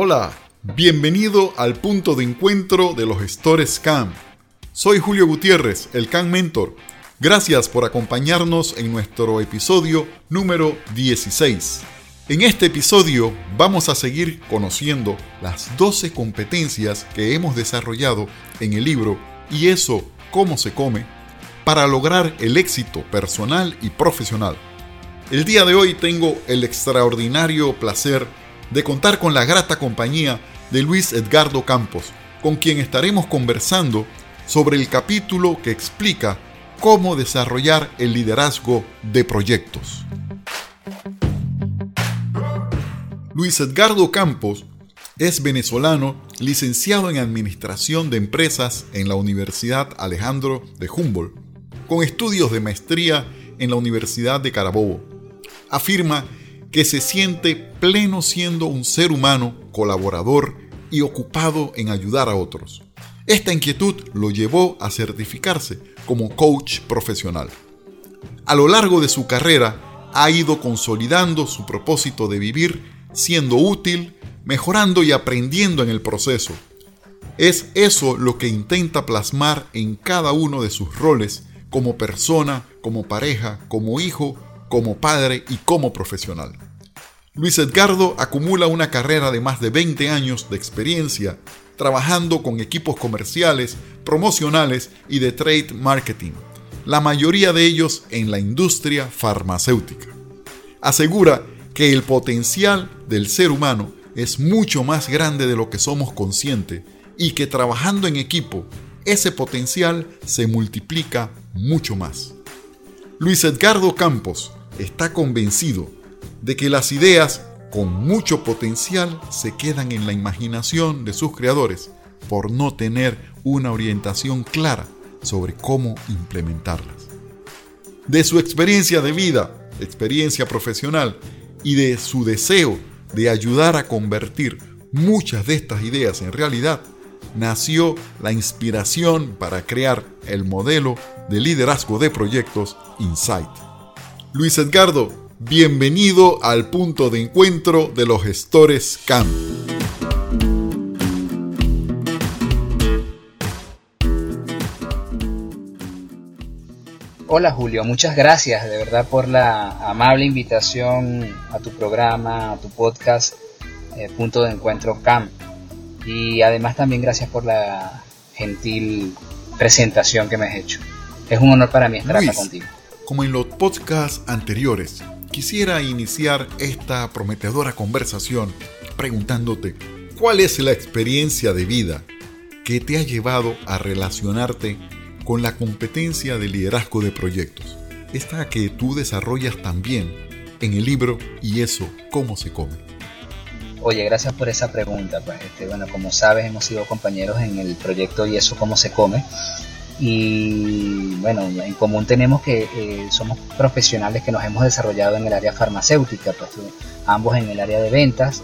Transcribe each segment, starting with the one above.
Hola, bienvenido al punto de encuentro de los gestores CAM. Soy Julio Gutiérrez, el CAM Mentor. Gracias por acompañarnos en nuestro episodio número 16. En este episodio vamos a seguir conociendo las 12 competencias que hemos desarrollado en el libro Y eso, cómo se come, para lograr el éxito personal y profesional. El día de hoy tengo el extraordinario placer de contar con la grata compañía de Luis Edgardo Campos, con quien estaremos conversando sobre el capítulo que explica cómo desarrollar el liderazgo de proyectos. Luis Edgardo Campos es venezolano, licenciado en Administración de Empresas en la Universidad Alejandro de Humboldt, con estudios de maestría en la Universidad de Carabobo. Afirma que se siente pleno siendo un ser humano, colaborador y ocupado en ayudar a otros. Esta inquietud lo llevó a certificarse como coach profesional. A lo largo de su carrera ha ido consolidando su propósito de vivir siendo útil, mejorando y aprendiendo en el proceso. Es eso lo que intenta plasmar en cada uno de sus roles como persona, como pareja, como hijo como padre y como profesional. Luis Edgardo acumula una carrera de más de 20 años de experiencia trabajando con equipos comerciales, promocionales y de trade marketing, la mayoría de ellos en la industria farmacéutica. Asegura que el potencial del ser humano es mucho más grande de lo que somos conscientes y que trabajando en equipo, ese potencial se multiplica mucho más. Luis Edgardo Campos está convencido de que las ideas con mucho potencial se quedan en la imaginación de sus creadores por no tener una orientación clara sobre cómo implementarlas. De su experiencia de vida, experiencia profesional y de su deseo de ayudar a convertir muchas de estas ideas en realidad, nació la inspiración para crear el modelo de liderazgo de proyectos Insight. Luis Edgardo, bienvenido al punto de encuentro de los gestores CAM. Hola Julio, muchas gracias de verdad por la amable invitación a tu programa, a tu podcast, eh, Punto de Encuentro CAM. Y además también gracias por la gentil presentación que me has hecho. Es un honor para mí estar acá contigo. Como en los podcasts anteriores, quisiera iniciar esta prometedora conversación preguntándote, ¿cuál es la experiencia de vida que te ha llevado a relacionarte con la competencia de liderazgo de proyectos? Esta que tú desarrollas también en el libro Y eso, ¿cómo se come? Oye, gracias por esa pregunta. Pues, este, bueno, como sabes, hemos sido compañeros en el proyecto Y eso, ¿cómo se come? Y bueno, en común tenemos que eh, somos profesionales que nos hemos desarrollado en el área farmacéutica, pues, ambos en el área de ventas.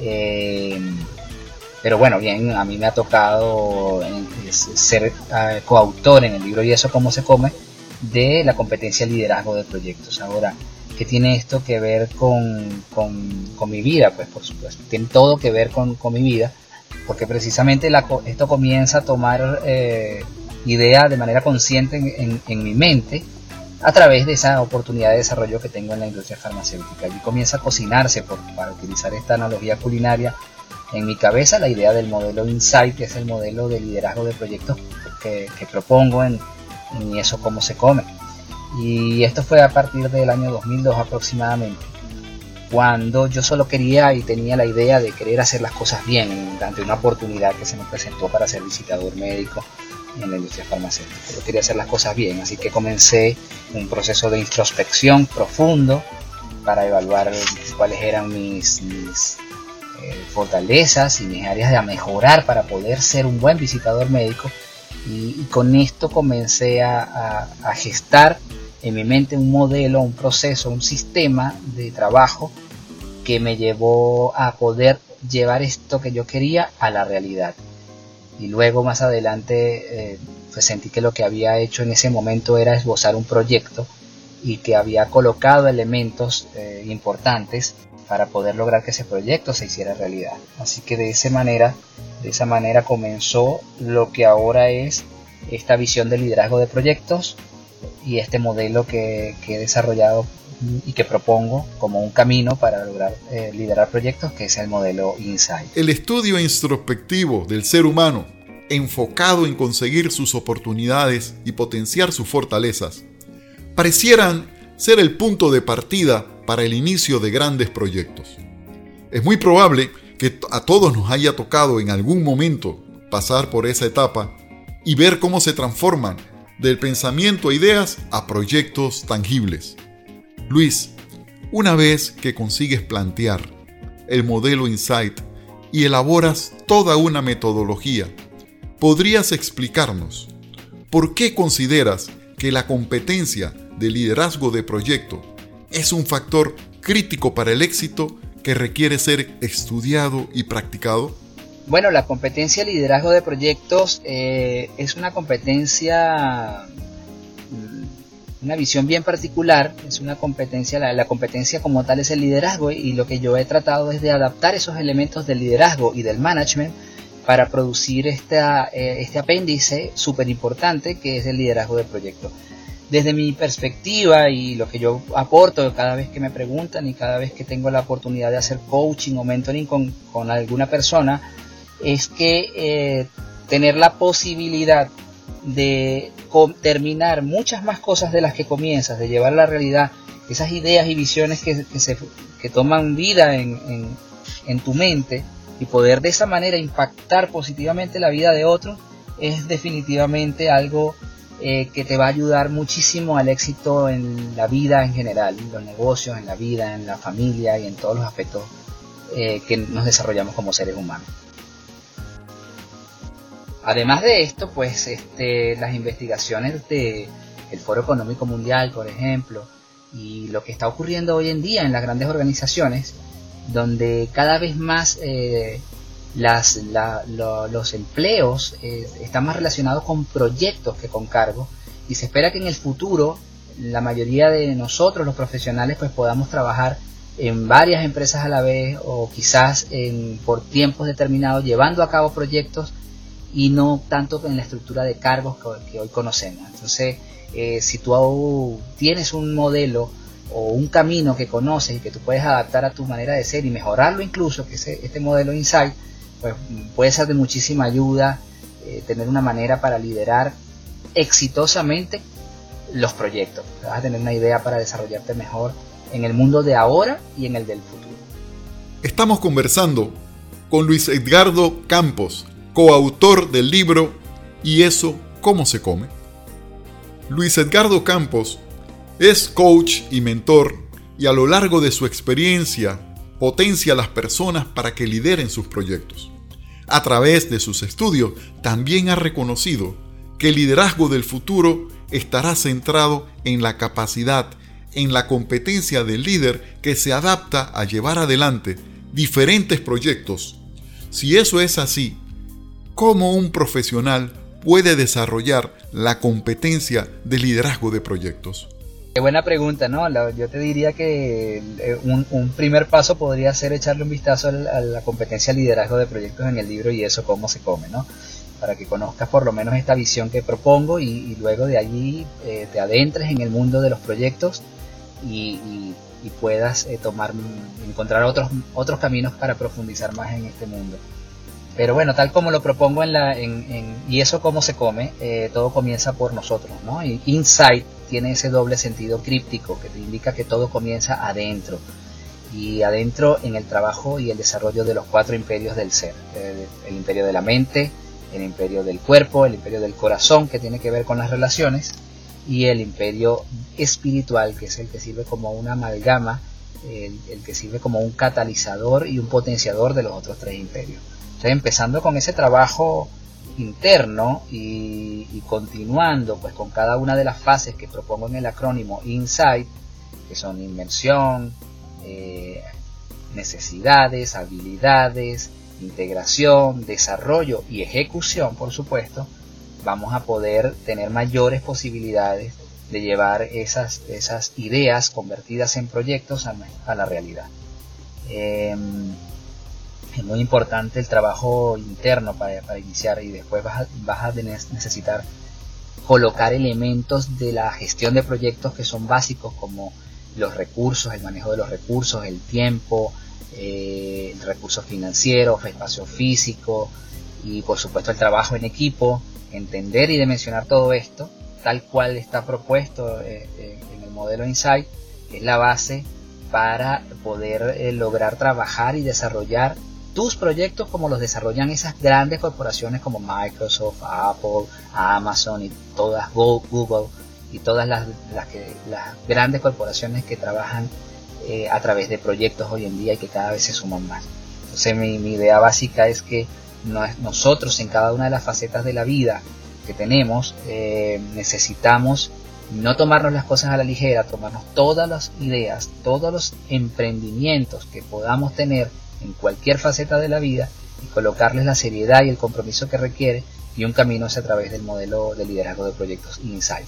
Eh, pero bueno, bien, a mí me ha tocado eh, ser coautor en el libro Y eso cómo se come de la competencia liderazgo de proyectos. Ahora, ¿qué tiene esto que ver con, con, mi vida? Pues por supuesto, tiene todo que ver con, con mi vida, porque precisamente la, esto comienza a tomar idea de manera consciente en, mi mente a través de esa oportunidad de desarrollo que tengo en la industria farmacéutica. Allí comienza a cocinarse, para utilizar esta analogía culinaria, en mi cabeza la idea del modelo Insight, que es el modelo de liderazgo de proyectos que, propongo en, en, eso cómo se come. Y esto fue a partir del año 2002 aproximadamente, cuando yo solo quería y tenía la idea de querer hacer las cosas bien ante una oportunidad que se me presentó para ser visitador médico en la industria farmacéutica. Yo quería hacer las cosas bien, así que comencé un proceso de introspección profundo para evaluar cuáles eran mis, eh, fortalezas y mis áreas de mejorar para poder ser un buen visitador médico. Y, con esto comencé a, a gestar en mi mente un modelo, un proceso, un sistema de trabajo que me llevó a poder llevar esto que yo quería a la realidad y luego más adelante eh, pues sentí que lo que había hecho en ese momento era esbozar un proyecto y que había colocado elementos eh, importantes para poder lograr que ese proyecto se hiciera realidad. Así que de esa manera, de esa manera comenzó lo que ahora es esta visión de liderazgo de proyectos y este modelo que, he desarrollado y que propongo como un camino para lograr eh, liderar proyectos, que es el modelo Insight. El estudio introspectivo del ser humano, enfocado en conseguir sus oportunidades y potenciar sus fortalezas, parecieran ser el punto de partida para el inicio de grandes proyectos. Es muy probable que a todos nos haya tocado en algún momento pasar por esa etapa y ver cómo se transforman del pensamiento e ideas a proyectos tangibles. Luis, una vez que consigues plantear el modelo Insight y elaboras toda una metodología, ¿podrías explicarnos por qué consideras que la competencia de liderazgo de proyecto es un factor crítico para el éxito que requiere ser estudiado y practicado? Bueno, la competencia de liderazgo de proyectos eh, es una competencia, una visión bien particular, es una competencia, la, competencia como tal es el liderazgo y lo que yo he tratado es de adaptar esos elementos del liderazgo y del management para producir esta, eh, este apéndice súper importante que es el liderazgo de proyecto. Desde mi perspectiva y lo que yo aporto cada vez que me preguntan y cada vez que tengo la oportunidad de hacer coaching o mentoring con, con alguna persona, es que eh, tener la posibilidad de terminar muchas más cosas de las que comienzas, de llevar a la realidad esas ideas y visiones que, se, que toman vida en, en, tu mente y poder de esa manera impactar positivamente la vida de otros, es definitivamente algo eh, que te va a ayudar muchísimo al éxito en la vida en general, en los negocios, en la vida, en la familia y en todos los aspectos eh, que nos desarrollamos como seres humanos. Además de esto, pues este, las investigaciones del Foro Económico Mundial, por ejemplo, y lo que está ocurriendo hoy en día en las grandes organizaciones, donde cada vez más eh, las, los empleos eh, están más relacionados con proyectos que con cargos, y se espera que en el futuro la mayoría de nosotros, los profesionales, pues podamos trabajar en varias empresas a la vez o quizás en, por tiempos determinados llevando a cabo proyectos y no tanto en la estructura de cargos que, hoy conocemos. Entonces, eh, si tú tienes un modelo o un camino que conoces y que tú puedes adaptar a tu manera de ser y mejorarlo incluso, que es este modelo Insight, pues puede ser de muchísima ayuda eh, tener una manera para liderar exitosamente los proyectos. Vas a tener una idea para desarrollarte mejor en el mundo de ahora y en el del futuro. Estamos conversando con Luis Edgardo Campos, coautor del libro ¿Y eso cómo se come? Luis Edgardo Campos es coach y mentor y a lo largo de su experiencia potencia a las personas para que lideren sus proyectos. A través de sus estudios también ha reconocido que el liderazgo del futuro estará centrado en la capacidad, en la competencia del líder que se adapta a llevar adelante diferentes proyectos. Si eso es así, cómo un profesional puede desarrollar la competencia de liderazgo de proyectos? Qué buena pregunta, ¿no? yo te diría que eh, un, primer paso podría ser echarle un vistazo a la, competencia de liderazgo de proyectos en el libro y eso cómo se come, ¿no? Para que conozcas por lo menos esta visión que propongo y, luego de allí eh, te adentres en el mundo de los proyectos y, puedas eh, tomar, encontrar otros, otros caminos para profundizar más en este mundo. Pero bueno, tal como lo propongo en la, en, y eso cómo se come, eh, todo comienza por nosotros, ¿no? Y insight tiene ese doble sentido críptico que te indica que todo comienza adentro. Y adentro en el trabajo y el desarrollo de los cuatro imperios del ser. El, imperio de la mente, el imperio del cuerpo, el imperio del corazón que tiene que ver con las relaciones y el imperio espiritual que es el que sirve como una amalgama, el que sirve como un catalizador y un potenciador de los otros tres imperios. Entonces, empezando con ese trabajo interno y, continuando pues con cada una de las fases que propongo en el acrónimo INSIGHT, que son inmersión, eh, necesidades, habilidades, integración, desarrollo y ejecución, por supuesto, vamos a poder tener mayores posibilidades de llevar esas, esas ideas convertidas en proyectos a, la realidad. Em, es muy importante el trabajo interno para, iniciar y después vas a, vas a necesitar colocar elementos de la gestión de proyectos que son básicos como los recursos, el manejo de los recursos, el tiempo, eh, el recurso financiero, el espacio físico y por supuesto el trabajo en equipo, entender y dimensionar todo esto tal cual está propuesto eh, eh, en el modelo Insight, es la base para poder lograr trabajar y desarrollar tus proyectos como los desarrollan esas grandes corporaciones como Microsoft, Apple, Amazon y todas Google y todas las, las, grandes corporaciones que trabajan eh, a través de proyectos hoy en día y que cada vez se suman más. Entonces mi, idea básica es que nosotros en cada una de las facetas de la vida que tenemos eh, necesitamos no tomarnos las cosas a la ligera, tomarnos todas las ideas, todos los emprendimientos que podamos tener en cualquier faceta de la vida y colocarles la seriedad y el compromiso que requiere y un camino hacia a través del modelo de liderazgo de proyectos Insight.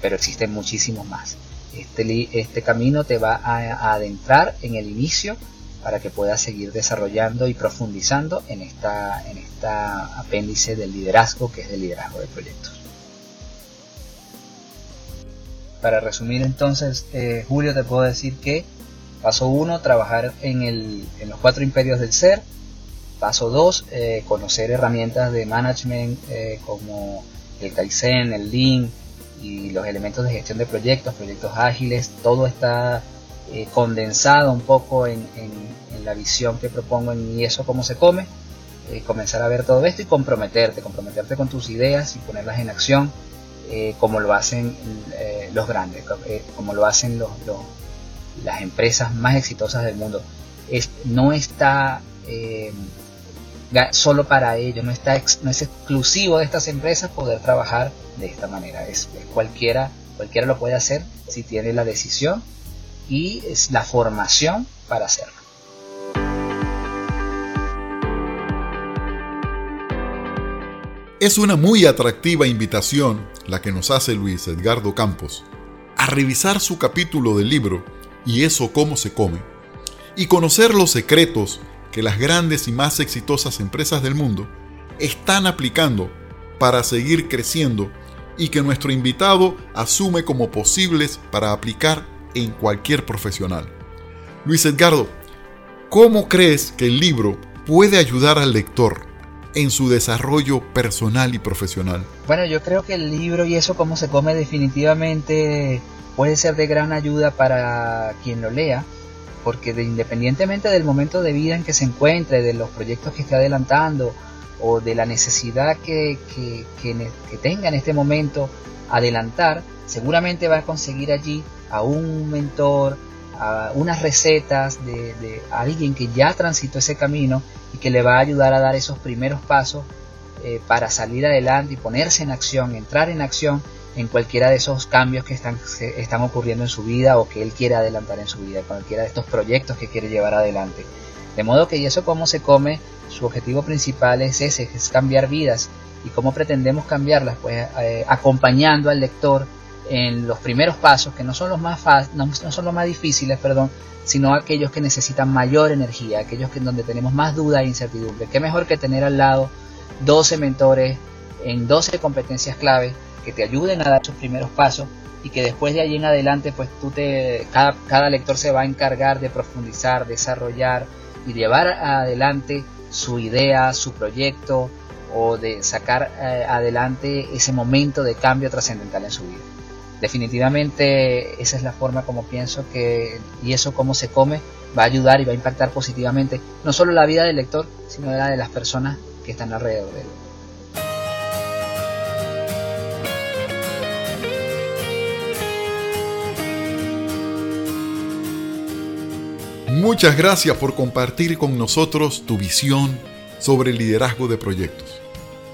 Pero existen muchísimos más. Este, este camino te va a, adentrar en el inicio para que puedas seguir desarrollando y profundizando en esta, en esta apéndice del liderazgo que es el liderazgo de proyectos. Para resumir entonces, eh, Julio, te puedo decir que Paso 1, trabajar en, el, en, los cuatro imperios del ser. Paso 2, eh, conocer herramientas de management eh, como el Kaizen, el Lean y los elementos de gestión de proyectos, proyectos ágiles. Todo está eh, condensado un poco en, la visión que propongo en Y eso cómo se come. comenzar a ver todo esto y comprometerte, comprometerte con tus ideas y ponerlas en acción como lo hacen los grandes, como lo hacen los, las empresas más exitosas del mundo, es, no está eh, solo para ellos, no, está no es exclusivo de estas empresas poder trabajar de esta manera. Es, cualquiera, cualquiera lo puede hacer si tiene la decisión y es la formación para hacerlo. Es una muy atractiva invitación la que nos hace Luis Edgardo Campos a revisar su capítulo del libro y eso cómo se come, y conocer los secretos que las grandes y más exitosas empresas del mundo están aplicando para seguir creciendo y que nuestro invitado asume como posibles para aplicar en cualquier profesional. Luis Edgardo, ¿cómo crees que el libro puede ayudar al lector en su desarrollo personal y profesional? Bueno, yo creo que el libro y eso cómo se come definitivamente puede ser de gran ayuda para quien lo lea, porque de, independientemente del momento de vida en que se encuentre, de los proyectos que esté adelantando o de la necesidad que, tenga en este momento adelantar, seguramente va a conseguir allí a un mentor, a unas recetas de, alguien que ya transitó ese camino y que le va a ayudar a dar esos primeros pasos eh, para salir adelante y ponerse en acción, entrar en acción en cualquiera de esos cambios que están, están ocurriendo en su vida o que él quiere adelantar en su vida, cualquiera de estos proyectos que quiere llevar adelante. De modo que y eso cómo se come, su objetivo principal es ese, es cambiar vidas. ¿Y cómo pretendemos cambiarlas? Pues eh, acompañando al lector en los primeros pasos, que no son los más no, no son los más difíciles, perdón, sino aquellos que necesitan mayor energía, aquellos que donde tenemos más duda e incertidumbre. ¿Qué mejor que tener al lado 12 mentores en 12 competencias clave que te ayuden a dar sus primeros pasos y que después de allí en adelante pues tú te cada, cada lector se va a encargar de profundizar, desarrollar y llevar adelante su idea, su proyecto o de sacar eh, adelante ese momento de cambio trascendental en su vida. Definitivamente esa es la forma como pienso que y eso cómo se come va a ayudar y va a impactar positivamente no solo la vida del lector, sino la de las personas que están alrededor de él. Muchas gracias por compartir con nosotros tu visión sobre el liderazgo de proyectos.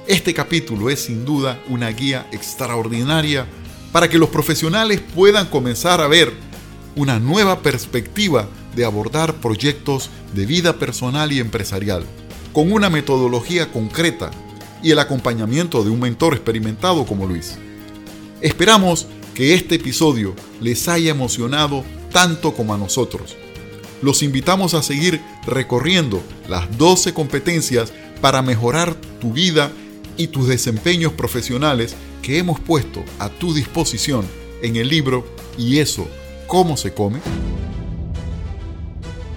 Este capítulo es sin duda una guía extraordinaria para que los profesionales puedan comenzar a ver una nueva perspectiva de abordar proyectos de vida personal y empresarial, con una metodología concreta y el acompañamiento de un mentor experimentado como Luis. Esperamos que este episodio les haya emocionado tanto como a nosotros. Los invitamos a seguir recorriendo las 12 competencias para mejorar tu vida y tus desempeños profesionales que hemos puesto a tu disposición en el libro ¿Y eso cómo se come?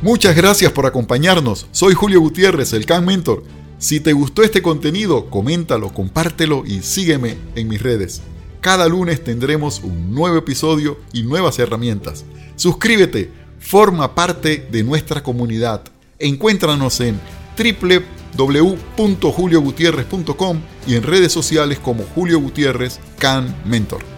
Muchas gracias por acompañarnos. Soy Julio Gutiérrez, el Can Mentor. Si te gustó este contenido, coméntalo, compártelo y sígueme en mis redes. Cada lunes tendremos un nuevo episodio y nuevas herramientas. Suscríbete, forma parte de nuestra comunidad. Encuéntranos en www.juliogutierrez.com y en redes sociales como Julio Gutiérrez Can Mentor.